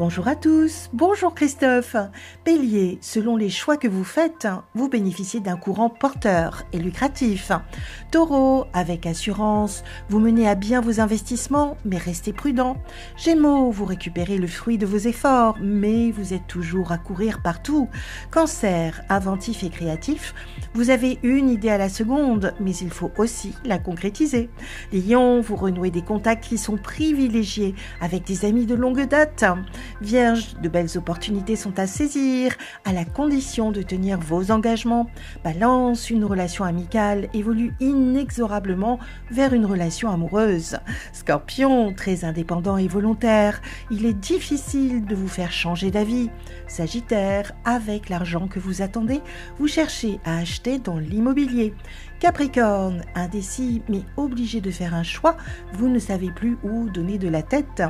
Bonjour à tous, bonjour Christophe. Bélier, selon les choix que vous faites, vous bénéficiez d'un courant porteur et lucratif. Taureau, avec assurance, vous menez à bien vos investissements, mais restez prudent. Gémeaux, vous récupérez le fruit de vos efforts, mais vous êtes toujours à courir partout. Cancer, inventif et créatif, vous avez une idée à la seconde, mais il faut aussi la concrétiser. Lion, vous renouez des contacts qui sont privilégiés avec des amis de longue date. Vierge, de belles opportunités sont à saisir, à la condition de tenir vos engagements. Balance, une relation amicale évolue inexorablement vers une relation amoureuse. Scorpion, très indépendant et volontaire, il est difficile de vous faire changer d'avis. Sagittaire, avec l'argent que vous attendez, vous cherchez à acheter dans l'immobilier. Capricorne, indécis mais obligé de faire un choix, vous ne savez plus où donner de la tête.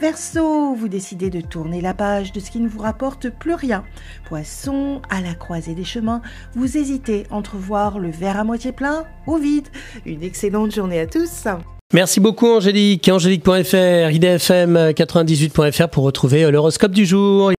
Verseau, vous décidez de tourner la page de ce qui ne vous rapporte plus rien. Poisson, à la croisée des chemins, vous hésitez entre voir le verre à moitié plein ou vide. Une excellente journée à tous. Merci beaucoup Angélique. Angélique.fr, idfm98.fr pour retrouver l'horoscope du jour.